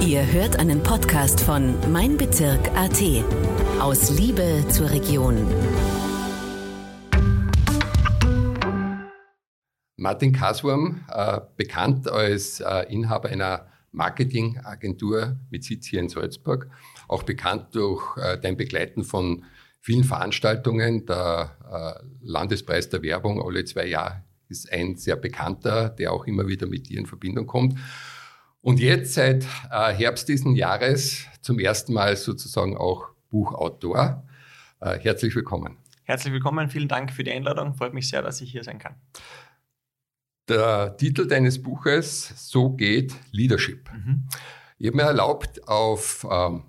Ihr hört einen Podcast von Mein Bezirk AT. Aus Liebe zur Region. Martin Kaswurm, äh, bekannt als äh, Inhaber einer Marketingagentur mit Sitz hier in Salzburg, auch bekannt durch äh, dein Begleiten von vielen Veranstaltungen. Der äh, Landespreis der Werbung alle zwei Jahre ist ein sehr bekannter, der auch immer wieder mit dir in Verbindung kommt. Und jetzt seit äh, Herbst diesen Jahres zum ersten Mal sozusagen auch Buchautor. Äh, herzlich willkommen. Herzlich willkommen, vielen Dank für die Einladung. Freut mich sehr, dass ich hier sein kann. Der Titel deines Buches So geht Leadership. Mhm. Ich habe mir erlaubt, auf ähm,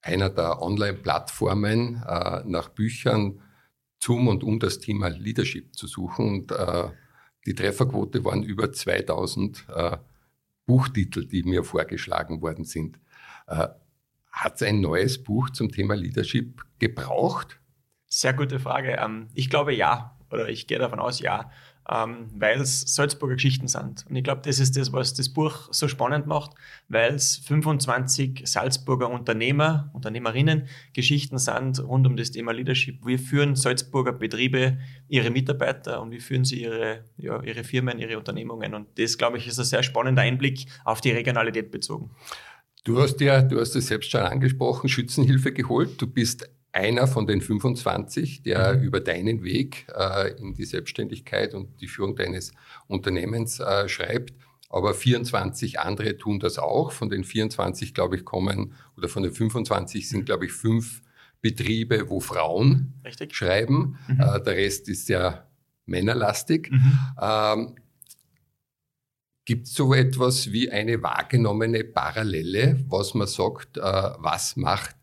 einer der Online-Plattformen äh, nach Büchern zum und um das Thema Leadership zu suchen. Und äh, die Trefferquote waren über 2000 äh, Buchtitel, die mir vorgeschlagen worden sind. Äh, Hat es ein neues Buch zum Thema Leadership gebraucht? Sehr gute Frage. Ähm, ich glaube ja, oder ich gehe davon aus ja ähm, weil es Salzburger Geschichten sind. Und ich glaube, das ist das, was das Buch so spannend macht, weil es 25 Salzburger Unternehmer, Unternehmerinnen Geschichten sind rund um das Thema Leadership. Wie führen Salzburger Betriebe ihre Mitarbeiter und wie führen sie ihre, ja, ihre Firmen, ihre Unternehmungen. Und das, glaube ich, ist ein sehr spannender Einblick auf die Regionalität bezogen. Du hast ja, du hast es selbst schon angesprochen, Schützenhilfe geholt. Du bist einer von den 25, der mhm. über deinen Weg äh, in die Selbstständigkeit und die Führung deines Unternehmens äh, schreibt. Aber 24 andere tun das auch. Von den 24, glaube ich, kommen, oder von den 25 sind, glaube ich, fünf Betriebe, wo Frauen Richtig. schreiben. Mhm. Äh, der Rest ist sehr männerlastig. Mhm. Ähm, Gibt es so etwas wie eine wahrgenommene Parallele, was man sagt, äh, was macht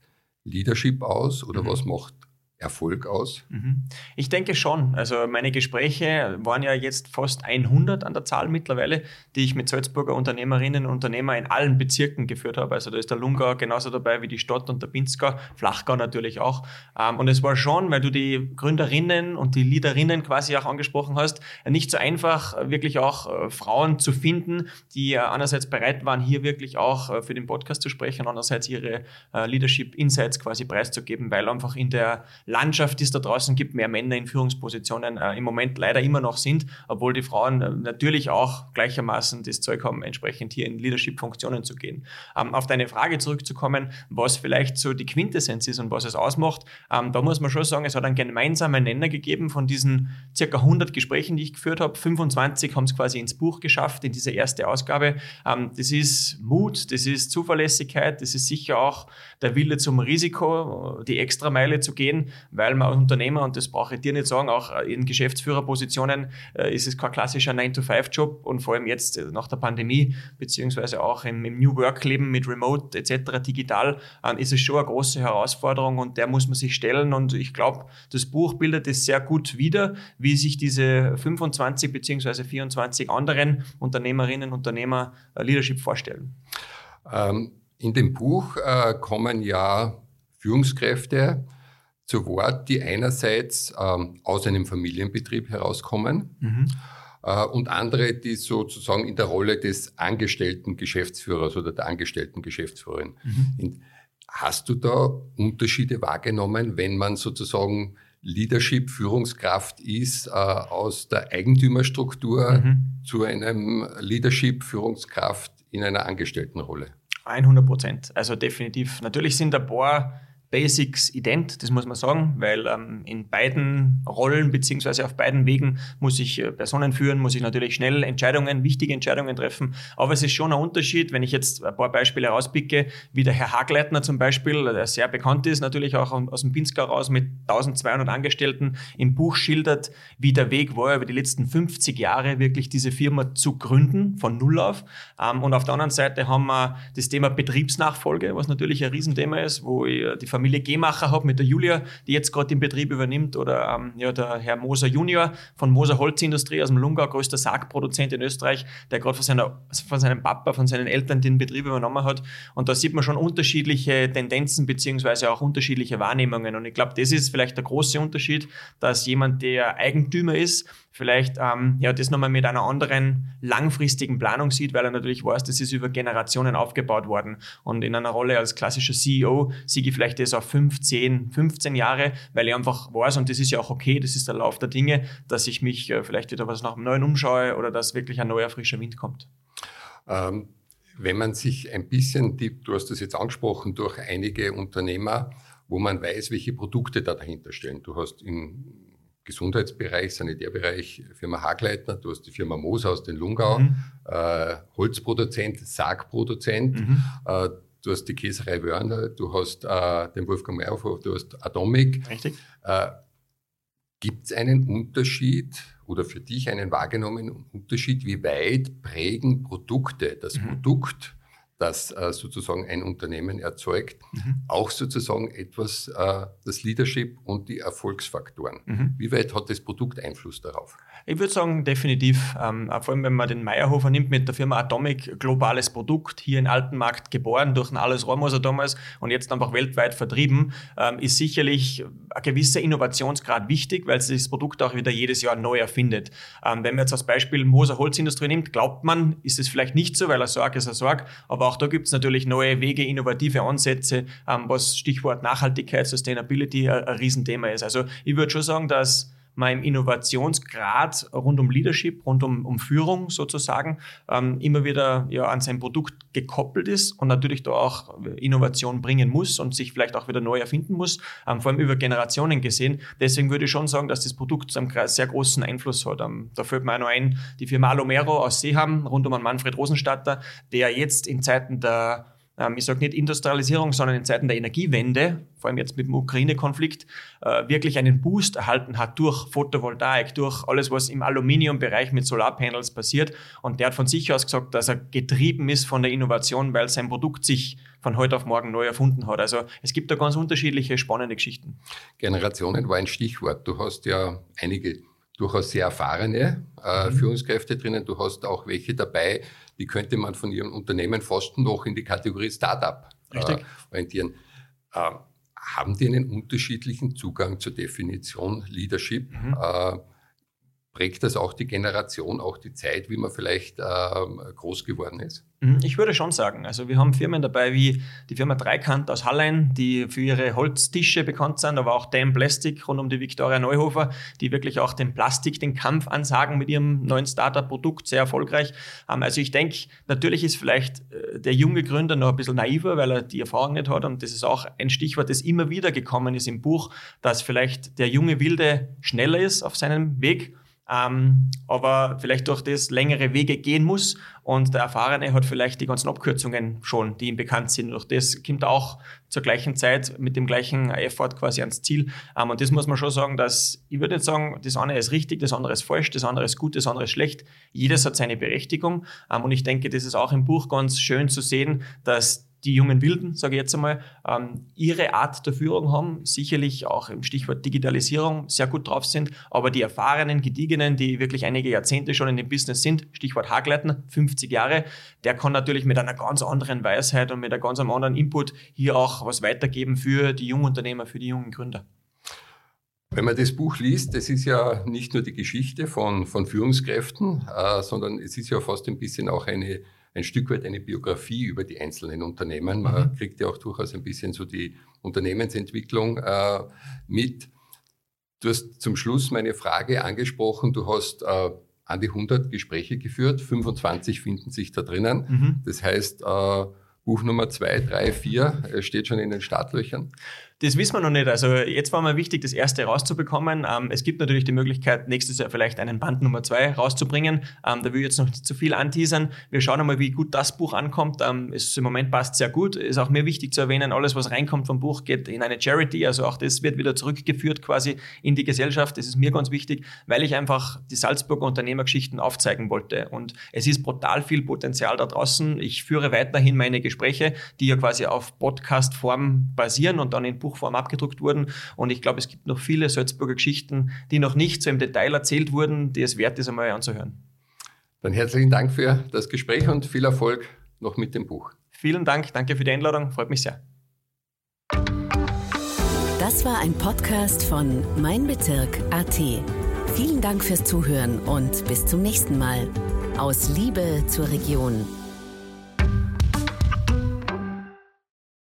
Leadership aus oder mhm. was macht Erfolg aus? Mhm. Ich denke schon. Also meine Gespräche waren ja jetzt fast 100 an der Zahl mittlerweile, die ich mit Salzburger Unternehmerinnen und Unternehmern in allen Bezirken geführt habe. Also da ist der Lungau genauso dabei wie die Stadt und der Pinzgau, Flachgau natürlich auch. Ähm, und es war schon, weil du die Gründerinnen und die Leaderinnen quasi auch angesprochen hast, nicht so einfach, wirklich auch äh, Frauen zu finden, die einerseits bereit waren, hier wirklich auch äh, für den Podcast zu sprechen andererseits ihre äh, Leadership Insights quasi preiszugeben, weil einfach in der Landschaft, die es da draußen gibt, mehr Männer in Führungspositionen äh, im Moment leider immer noch sind, obwohl die Frauen äh, natürlich auch gleichermaßen das Zeug haben, entsprechend hier in Leadership-Funktionen zu gehen. Ähm, auf deine Frage zurückzukommen, was vielleicht so die Quintessenz ist und was es ausmacht, ähm, da muss man schon sagen, es hat einen gemeinsamen Nenner gegeben von diesen circa 100 Gesprächen, die ich geführt habe. 25 haben es quasi ins Buch geschafft, in diese erste Ausgabe. Ähm, das ist Mut, das ist Zuverlässigkeit, das ist sicher auch der Wille zum Risiko, die Extrameile zu gehen weil man als Unternehmer, und das brauche ich dir nicht sagen, auch in Geschäftsführerpositionen äh, ist es kein klassischer 9-to-5-Job und vor allem jetzt äh, nach der Pandemie, beziehungsweise auch im, im New Work-Leben mit Remote etc. digital, äh, ist es schon eine große Herausforderung und der muss man sich stellen und ich glaube, das Buch bildet es sehr gut wider, wie sich diese 25 beziehungsweise 24 anderen Unternehmerinnen und Unternehmer äh, Leadership vorstellen. Ähm, in dem Buch äh, kommen ja Führungskräfte, zu Wort, die einerseits ähm, aus einem Familienbetrieb herauskommen mhm. äh, und andere, die sozusagen in der Rolle des angestellten Geschäftsführers oder der angestellten Geschäftsführerin. Mhm. Hast du da Unterschiede wahrgenommen, wenn man sozusagen Leadership, Führungskraft ist, äh, aus der Eigentümerstruktur mhm. zu einem Leadership, Führungskraft in einer Angestelltenrolle? 100 Prozent. Also definitiv. Natürlich sind ein paar Basics ident, das muss man sagen, weil ähm, in beiden Rollen beziehungsweise auf beiden Wegen muss ich äh, Personen führen, muss ich natürlich schnell Entscheidungen, wichtige Entscheidungen treffen. Aber es ist schon ein Unterschied, wenn ich jetzt ein paar Beispiele rauspicke, wie der Herr Hagleitner zum Beispiel, der sehr bekannt ist, natürlich auch aus dem Pinzgau raus mit 1200 Angestellten, im Buch schildert, wie der Weg war, über die letzten 50 Jahre wirklich diese Firma zu gründen, von Null auf. Ähm, und auf der anderen Seite haben wir das Thema Betriebsnachfolge, was natürlich ein Riesenthema ist, wo ich die Familie Gemacher habe mit der Julia, die jetzt gerade den Betrieb übernimmt, oder ähm, ja, der Herr Moser Junior von Moser Holzindustrie aus dem Lungau, größter Sargproduzent in Österreich, der gerade von, von seinem Papa, von seinen Eltern den Betrieb übernommen hat. Und da sieht man schon unterschiedliche Tendenzen beziehungsweise auch unterschiedliche Wahrnehmungen. Und ich glaube, das ist vielleicht der große Unterschied, dass jemand, der Eigentümer ist, vielleicht ähm, ja, das nochmal mit einer anderen langfristigen Planung sieht, weil er natürlich weiß, das ist über Generationen aufgebaut worden. Und in einer Rolle als klassischer CEO sehe ich vielleicht das auf 15, 15 Jahre, weil ich einfach weiß, und das ist ja auch okay, das ist der Lauf der Dinge, dass ich mich äh, vielleicht wieder was nach dem Neuen umschaue oder dass wirklich ein neuer frischer Wind kommt. Ähm, wenn man sich ein bisschen, die, du hast das jetzt angesprochen, durch einige Unternehmer, wo man weiß, welche Produkte da dahinter stehen. Du hast im Gesundheitsbereich, Sanitärbereich Firma Hagleitner, du hast die Firma Moser aus den Lungau, mhm. äh, Holzproduzent, Sargproduzent, mhm. äh, du hast die Käserei Wörner, du hast äh, den Wolfgang Meyerhofer, du hast Atomic. Richtig. Äh, Gibt es einen Unterschied oder für dich einen wahrgenommenen Unterschied, wie weit prägen Produkte das mhm. Produkt, das äh, sozusagen ein Unternehmen erzeugt, mhm. auch sozusagen etwas, äh, das Leadership und die Erfolgsfaktoren. Mhm. Wie weit hat das Produkt Einfluss darauf? Ich würde sagen, definitiv. Ähm, vor allem, wenn man den Meyerhofer nimmt mit der Firma Atomic, globales Produkt, hier in Altenmarkt geboren durch ein Alles Rohrmoser damals und jetzt einfach weltweit vertrieben, ähm, ist sicherlich ein gewisser Innovationsgrad wichtig, weil sich das Produkt auch wieder jedes Jahr neu erfindet. Ähm, wenn man jetzt als Beispiel Moser Holzindustrie nimmt, glaubt man, ist es vielleicht nicht so, weil er Sorg ist er Sorg, aber auch da gibt es natürlich neue Wege, innovative Ansätze, ähm, was Stichwort Nachhaltigkeit, Sustainability ein, ein Riesenthema ist. Also ich würde schon sagen, dass meinem Innovationsgrad rund um Leadership, rund um, um Führung sozusagen, ähm, immer wieder ja, an sein Produkt gekoppelt ist und natürlich da auch Innovation bringen muss und sich vielleicht auch wieder neu erfinden muss, ähm, vor allem über Generationen gesehen. Deswegen würde ich schon sagen, dass das Produkt einen sehr großen Einfluss hat. Ähm, da fällt mir auch noch ein, die Firma Alomero aus Seeham, rund um Manfred Rosenstatter, der jetzt in Zeiten der ich sage nicht Industrialisierung, sondern in Zeiten der Energiewende, vor allem jetzt mit dem Ukraine-Konflikt, äh, wirklich einen Boost erhalten hat durch Photovoltaik, durch alles, was im Aluminiumbereich mit Solarpanels passiert. Und der hat von sich aus gesagt, dass er getrieben ist von der Innovation, weil sein Produkt sich von heute auf morgen neu erfunden hat. Also es gibt da ganz unterschiedliche spannende Geschichten. Generationen war ein Stichwort. Du hast ja einige durchaus sehr erfahrene äh, mhm. Führungskräfte drinnen. Du hast auch welche dabei, die könnte man von ihrem Unternehmen fast noch in die Kategorie Startup äh, orientieren. Äh, haben die einen unterschiedlichen Zugang zur Definition Leadership? Mhm. Prägt das auch die Generation, auch die Zeit, wie man vielleicht ähm, groß geworden ist? Mhm, ich würde schon sagen. Also wir haben Firmen dabei wie die Firma Dreikant aus Hallein, die für ihre Holztische bekannt sind, aber auch Dam Plastic rund um die Viktoria Neuhofer, die wirklich auch den Plastik, den Kampf ansagen mit ihrem neuen Startup-Produkt, sehr erfolgreich. Also ich denke, natürlich ist vielleicht äh, der junge Gründer noch ein bisschen naiver, weil er die Erfahrung nicht hat und das ist auch ein Stichwort, das immer wieder gekommen ist im Buch, dass vielleicht der junge Wilde schneller ist auf seinem Weg ähm, aber vielleicht durch das längere Wege gehen muss und der Erfahrene hat vielleicht die ganzen Abkürzungen schon, die ihm bekannt sind. Durch das kommt er auch zur gleichen Zeit mit dem gleichen Effort quasi ans Ziel. Ähm, und das muss man schon sagen, dass ich würde nicht sagen, das eine ist richtig, das andere ist falsch, das andere ist gut, das andere ist schlecht. Jedes hat seine Berechtigung. Ähm, und ich denke, das ist auch im Buch ganz schön zu sehen, dass die jungen Wilden, sage ich jetzt einmal, ähm, ihre Art der Führung haben, sicherlich auch im Stichwort Digitalisierung sehr gut drauf sind, aber die erfahrenen, gediegenen, die wirklich einige Jahrzehnte schon in dem Business sind, Stichwort Hagleitner, 50 Jahre, der kann natürlich mit einer ganz anderen Weisheit und mit einem ganz anderen Input hier auch was weitergeben für die jungen Unternehmer, für die jungen Gründer. Wenn man das Buch liest, das ist ja nicht nur die Geschichte von, von Führungskräften, äh, sondern es ist ja fast ein bisschen auch eine ein Stück weit eine Biografie über die einzelnen Unternehmen. Man mhm. kriegt ja auch durchaus ein bisschen so die Unternehmensentwicklung äh, mit. Du hast zum Schluss meine Frage angesprochen. Du hast äh, an die 100 Gespräche geführt, 25 finden sich da drinnen. Mhm. Das heißt, äh, Buch Nummer 2, 3, 4 steht schon in den Startlöchern. Das wissen wir noch nicht. Also jetzt war mal wichtig, das erste rauszubekommen. Ähm, es gibt natürlich die Möglichkeit, nächstes Jahr vielleicht einen Band Nummer zwei rauszubringen. Ähm, da will ich jetzt noch nicht zu viel anteasern. Wir schauen einmal, wie gut das Buch ankommt. Ähm, es im Moment passt sehr gut. Ist auch mir wichtig zu erwähnen, alles, was reinkommt vom Buch, geht in eine Charity. Also auch das wird wieder zurückgeführt quasi in die Gesellschaft. Das ist mir ganz wichtig, weil ich einfach die Salzburger Unternehmergeschichten aufzeigen wollte. Und es ist brutal viel Potenzial da draußen. Ich führe weiterhin meine Gespräche, die ja quasi auf Podcast-Form basieren und dann in Buch Buchform abgedruckt wurden. Und ich glaube, es gibt noch viele Salzburger Geschichten, die noch nicht so im Detail erzählt wurden, die es wert ist, einmal anzuhören. Dann herzlichen Dank für das Gespräch und viel Erfolg noch mit dem Buch. Vielen Dank, danke für die Einladung, freut mich sehr. Das war ein Podcast von Mein Bezirk AT. Vielen Dank fürs Zuhören und bis zum nächsten Mal. Aus Liebe zur Region.